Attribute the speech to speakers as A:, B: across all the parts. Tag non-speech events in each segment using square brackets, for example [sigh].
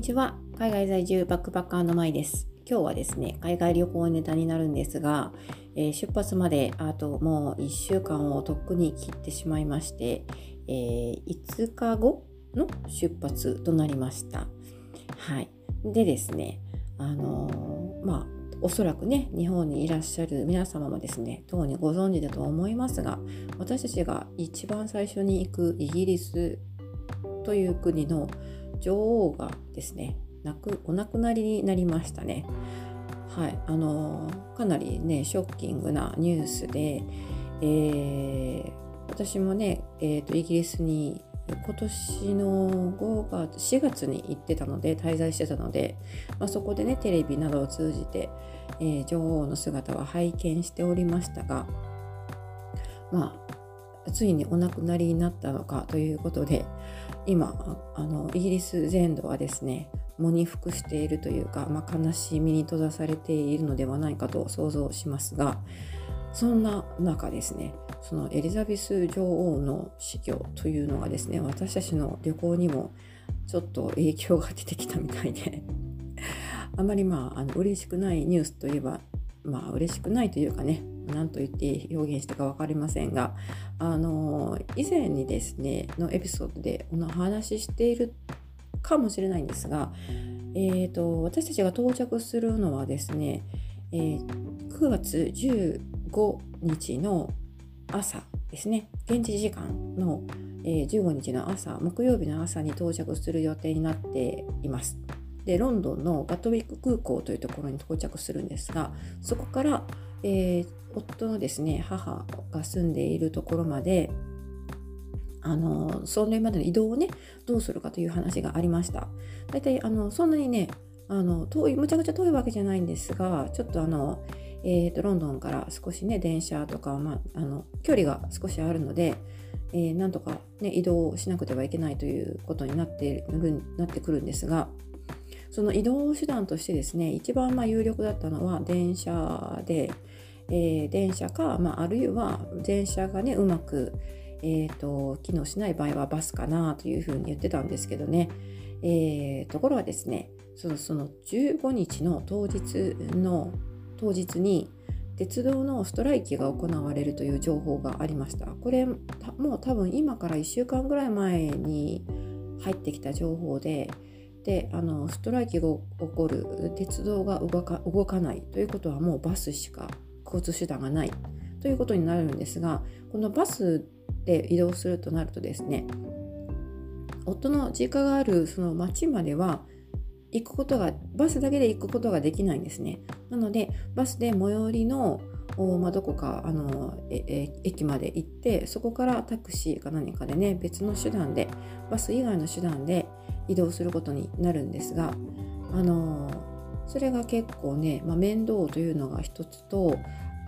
A: にちは。海外在住バックパッカーのまいです。今日はですね海外旅行ネタになるんですが、えー、出発まであともう1週間をとっくに切ってしまいまして、えー、5日後の出発となりました。はい。でですねあのー、まあおそらくね日本にいらっしゃる皆様もですね当にご存知だと思いますが私たちが一番最初に行くイギリスという国の女王がですね亡くお亡くなりになりましたね。はい、あのかなりねショッキングなニュースで、えー、私もね、えーと、イギリスに今年の5月4月に行ってたので滞在してたので、まあ、そこでねテレビなどを通じて、えー、女王の姿は拝見しておりましたがまあついにお亡くなりになったのかということで今あのイギリス全土はですね喪に服しているというか、まあ、悲しみに閉ざされているのではないかと想像しますがそんな中ですねそのエリザベス女王の死去というのがですね私たちの旅行にもちょっと影響が出てきたみたいであまりまああの嬉しくないニュースといえばまあ嬉しくないというかね何と言って表現したか分かりませんがあの以前にですねのエピソードでお話ししているかもしれないんですが、えーと、私たちが到着するのはですね、えー、9月15日の朝ですね現地時間の、えー、15日の朝木曜日の朝に到着する予定になっています。でロンドンのガトウィック空港というところに到着するんですがそこから、えー、夫のですね母が住んでいるところまであのそれまでの移動をねどうするかという話がありました。大体あのそんなにねあの遠いむちゃくちゃ遠いわけじゃないんですがちょっとあの、えーと、ロンドンから少しね電車とか、まあ、あの距離が少しあるので、えー、なんとか、ね、移動しなくてはいけないということになってるなってくるんですがその移動手段としてですね一番ま有力だったのは電車で、えー、電車か、まあ、あるいは電車がねうまくえーと、機能しない場合はバスかなというふうに言ってたんですけどね、えー、ところがですねそのその15日の当日の当日に鉄道のストライキが行われるという情報がありました。これもう多分今から1週間ぐらい前に入ってきた情報でであのストライキが起こる鉄道が動か動かないということはもうバスしか交通手段がないということになるんですがこのバスで移動するとなるとですね夫の実家があるその町までは行くことがバスだけで行くことができないんですね。なのでバスで最寄りのまあ、どこかあの駅まで行ってそこからタクシーか何かでね別の手段でバス以外の手段で移動することになるんですがあのそれが結構ね、まあ、面倒というのが一つと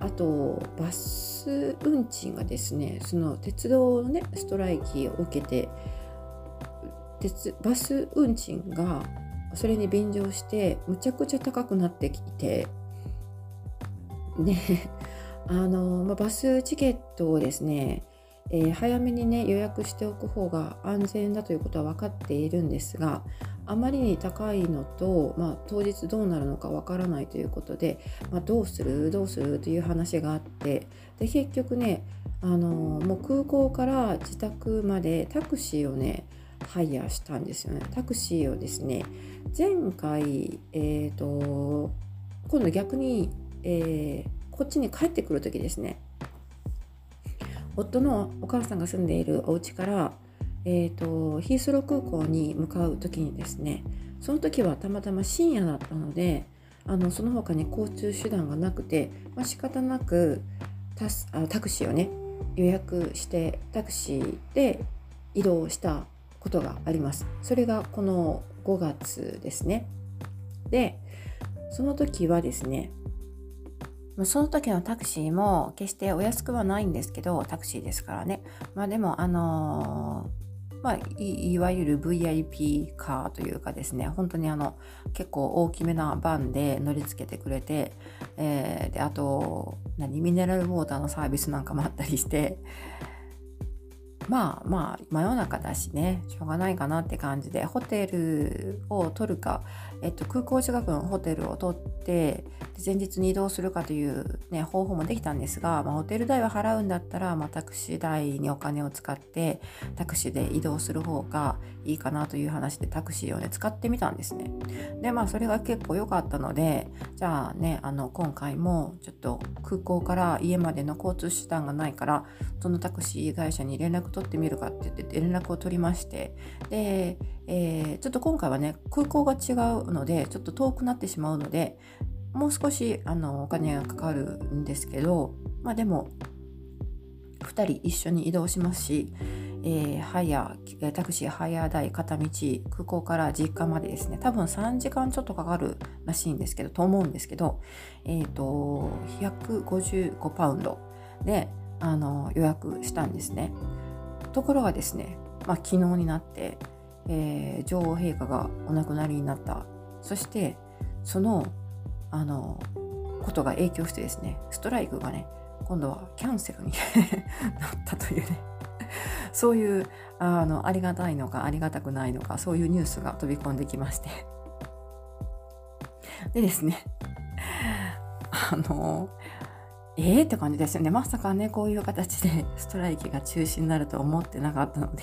A: あとバス運賃がですねその鉄道のねストライキを受けて鉄バス運賃がそれに便乗してむちゃくちゃ高くなってきてね [laughs] あの、まあ、バスチケットをですね、えー、早めにね予約しておく方が安全だということは分かっているんですがあまりに高いのと、まあ、当日どうなるのかわからないということで、まあ、どうするどうするという話があってで結局ねあのもう空港から自宅までタクシーをねハイヤーしたんですよね。タクシーをですね前回えっ、ー、と今度逆に、えー、こっちに帰ってくる時ですね。夫のお母さんが住んでいるお家からえーと、ヒースロー空港に向かう時にですねその時はたまたま深夜だったのであのその他に交通手段がなくて、まあ、仕方なくタスあタクシーをね予約してタクシーで移動したことがあります。それがこの5月ですね。でその時はですねその時のタクシーも決してお安くはないんですけどタクシーですからね。まあでもあのまあ、いわゆる VIP カーというかですね本当にあの結構大きめなバンで乗り付けてくれて、えー、であと何ミネラルウォーターのサービスなんかもあったりしてまあまあ真夜中だしねしょうがないかなって感じでホテルを取るか、えっと、空港近くのホテルを取って前日に移動するかという、ね、方法もできたんですが、まあ、ホテル代は払うんだったら、まあ、タクシー代にお金を使ってタクシーで移動する方がいいかなという話でタクシーをね使ってみたんですね。でまあそれが結構良かったのでじゃあねあの今回もちょっと空港から家までの交通手段がないからそのタクシー会社に連絡取ってみるかって言って連絡を取りましてで、えー、ちょっと今回はね空港が違うのでちょっと遠くなってしまうのでもう少しあのお金がかかるんですけどまあでも2人一緒に移動しますし、えー、ハイヤータクシーハイヤー代片道空港から実家までですね多分3時間ちょっとかかるらしいんですけどと思うんですけどえっ、ー、と155パウンドであの予約したんですね。ところがですね、まあ、昨日になって、えー、女王陛下がお亡くなりになった。そしてそのあのことが影響してですねストライクがね今度はキャンセルに [laughs] なったというね。[laughs] そういうあのありがたいのかありがたくないのかそういうニュースが飛び込んできまして。でですねあのえーって感じですよねまさかねこういう形で [laughs] ストライキが中止になるとは思ってなかったので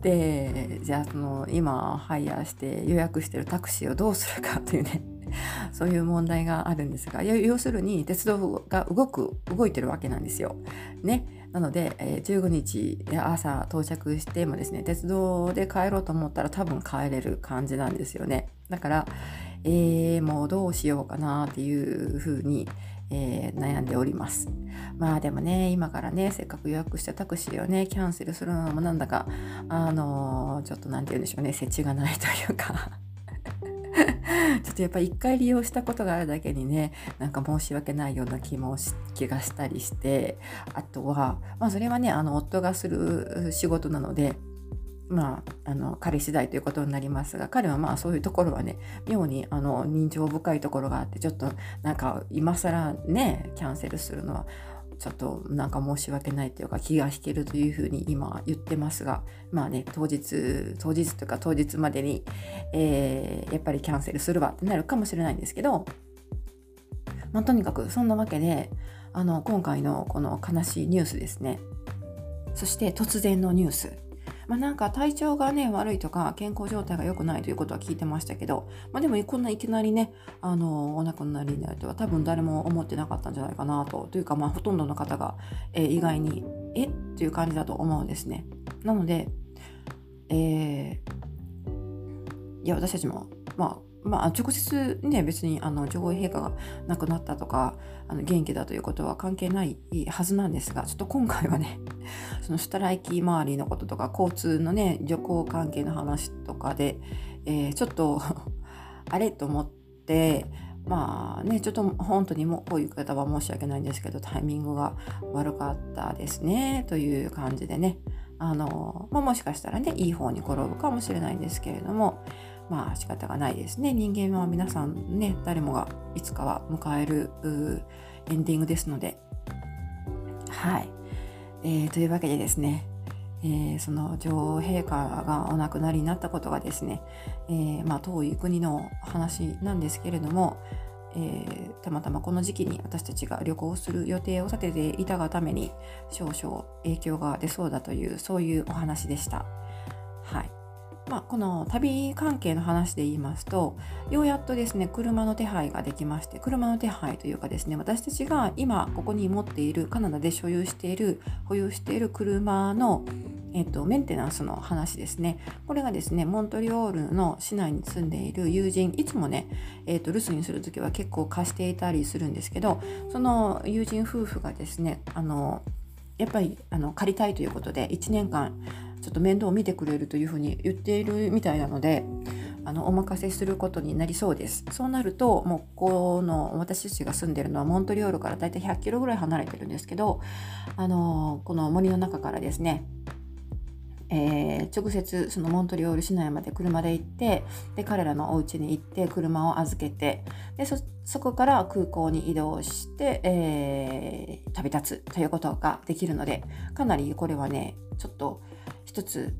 A: [laughs] でじゃあその今ハイヤーして予約してるタクシーをどうするかというね [laughs] そういう問題があるんですが要するに鉄道が動く動いてるわけなんですよ。ね、なので、え、15日朝到着してもですね鉄道で帰ろうと思ったら多分帰れる感じなんですよね。だから、えー、もうどうしようかなっていうふうに、えー、悩んでおります。まあでもね、今からね、せっかく予約したタクシーをね、キャンセルするのもなんだか、あのー、ちょっと何て言うんでしょうね、設置がないというか [laughs] ちょっとやっぱり一回利用したことがあるだけにねなんか申し訳ないような気も気がしたりしてあとは、まあ、それはねあの夫がする仕事なのでまあ、あの彼次第ということになりますが彼はまあそういうところはね妙にあの人情深いところがあってちょっとなんか今更ねキャンセルするのはちょっとなんか申し訳ないというか気が引けるというふうに今言ってますがまあね当日当日というか当日までに、えー、やっぱりキャンセルするわってなるかもしれないんですけど、まあ、とにかくそんなわけであの今回のこの悲しいニュースですね。そして突然のニュース。まあ、なんか体調がね悪いとか健康状態が良くないということは聞いてましたけど、まあ、でもこんないきなりねあのお亡くなりになるとは多分誰も思ってなかったんじゃないかなとというかまあほとんどの方が、えー、意外にえ？っていう感じだと思うんですね。なので、えー、いや私たちもまあまあ、直接ね別にあの女王陛下が亡くなったとかあの元気だということは関係ないはずなんですがちょっと今回はね [laughs] そのストライキ周りのこととか交通のね旅行関係の話とかで、えー、ちょっと [laughs] あれと思ってまあねちょっと本当にもこういう方は申し訳ないんですけどタイミングが悪かったですねという感じでね。あの、まあ、もしかしたらねいい方に転ぶかもしれないんですけれどもまあ仕方がないですね。人間は皆さんね誰もがいつかは迎えるエンディングですので。はい、えー、というわけでですねえー、その女王陛下がお亡くなりになったことがですね、えー、まあ、遠い国の話なんですけれども、え、たまたまこの時期に私たちが旅行する予定を立てていたがために少々影響が出そうだというそういうお話でした。はい。まあ、この旅関係の話で言いますとようやっとですね車の手配ができまして車の手配というかですね私たちが今ここに持っているカナダで所有している保有している車の、えっと、メンテナンスの話ですね。これがですねモントリオールの市内に住んでいる友人いつもね、えっと、留守にする時は結構貸していたりするんですけどその友人夫婦がですねあのやっぱりあの借りたいということで1年間ちょっと面倒を見てくれるというふうに言っているみたいなのであのお任せすることになりそうです。そうなるともうこの私たちが住んでるのはモントリオールからだいたい100キロぐらい離れてるんですけどあのこの森の中からですねえー、直接そのモントリオール市内まで車で行ってで彼らのお家に行って車を預けてでそこから空港に移動して、えー、旅立つということができるのでかなりこれはねちょっと一つ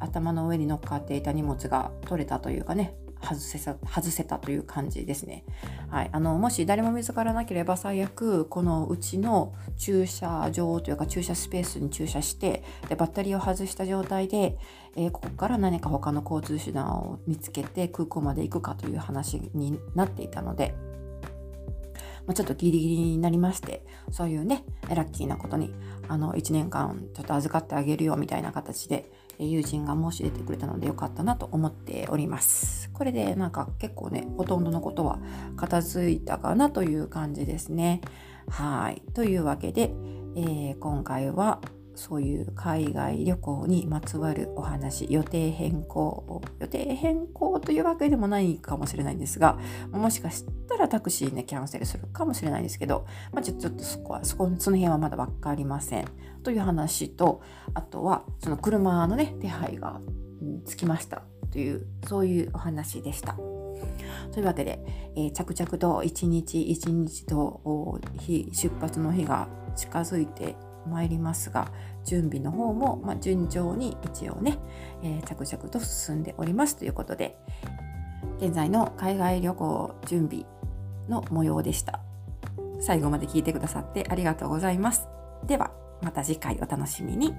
A: 頭の上に乗っかっていた荷物が取れたというかね外せ外せたという感じですね。はい、あのもし誰も見つからなければ最悪このうちの駐車場というか駐車スペースに駐車してでバッテリーを外した状態で、えー、ここから何か他の交通手段を見つけて空港まで行くかという話になっていたので。まあ、ちょっとギリギリになりましてそういうねラッキーなことにあの1年間ちょっと預かってあげるよみたいな形で友人が申し出てくれたのでよかったなと思っております。これでなんか結構ねほとんどのことは片付いたかなという感じですね。はいというわけで、えー、今回はそういう海外旅行にまつわるお話予定変更予定変更というわけでもないかもしれないんですがもしかしたらタクシーねキャンセルするかもしれないですけど、まあ、ちょちょっとそこはそこその辺はまだ分かりませんという話とあとはその車のね手配がつきましたというそういうお話でした。というわけで、えー、着々と一日一日と日出発の日が近づいて参りますが準備の方も、まあ、順調に一応ね、えー、着々と進んでおりますということで現在の海外旅行準備の模様でした最後まで聞いてくださってありがとうございますではまた次回お楽しみに。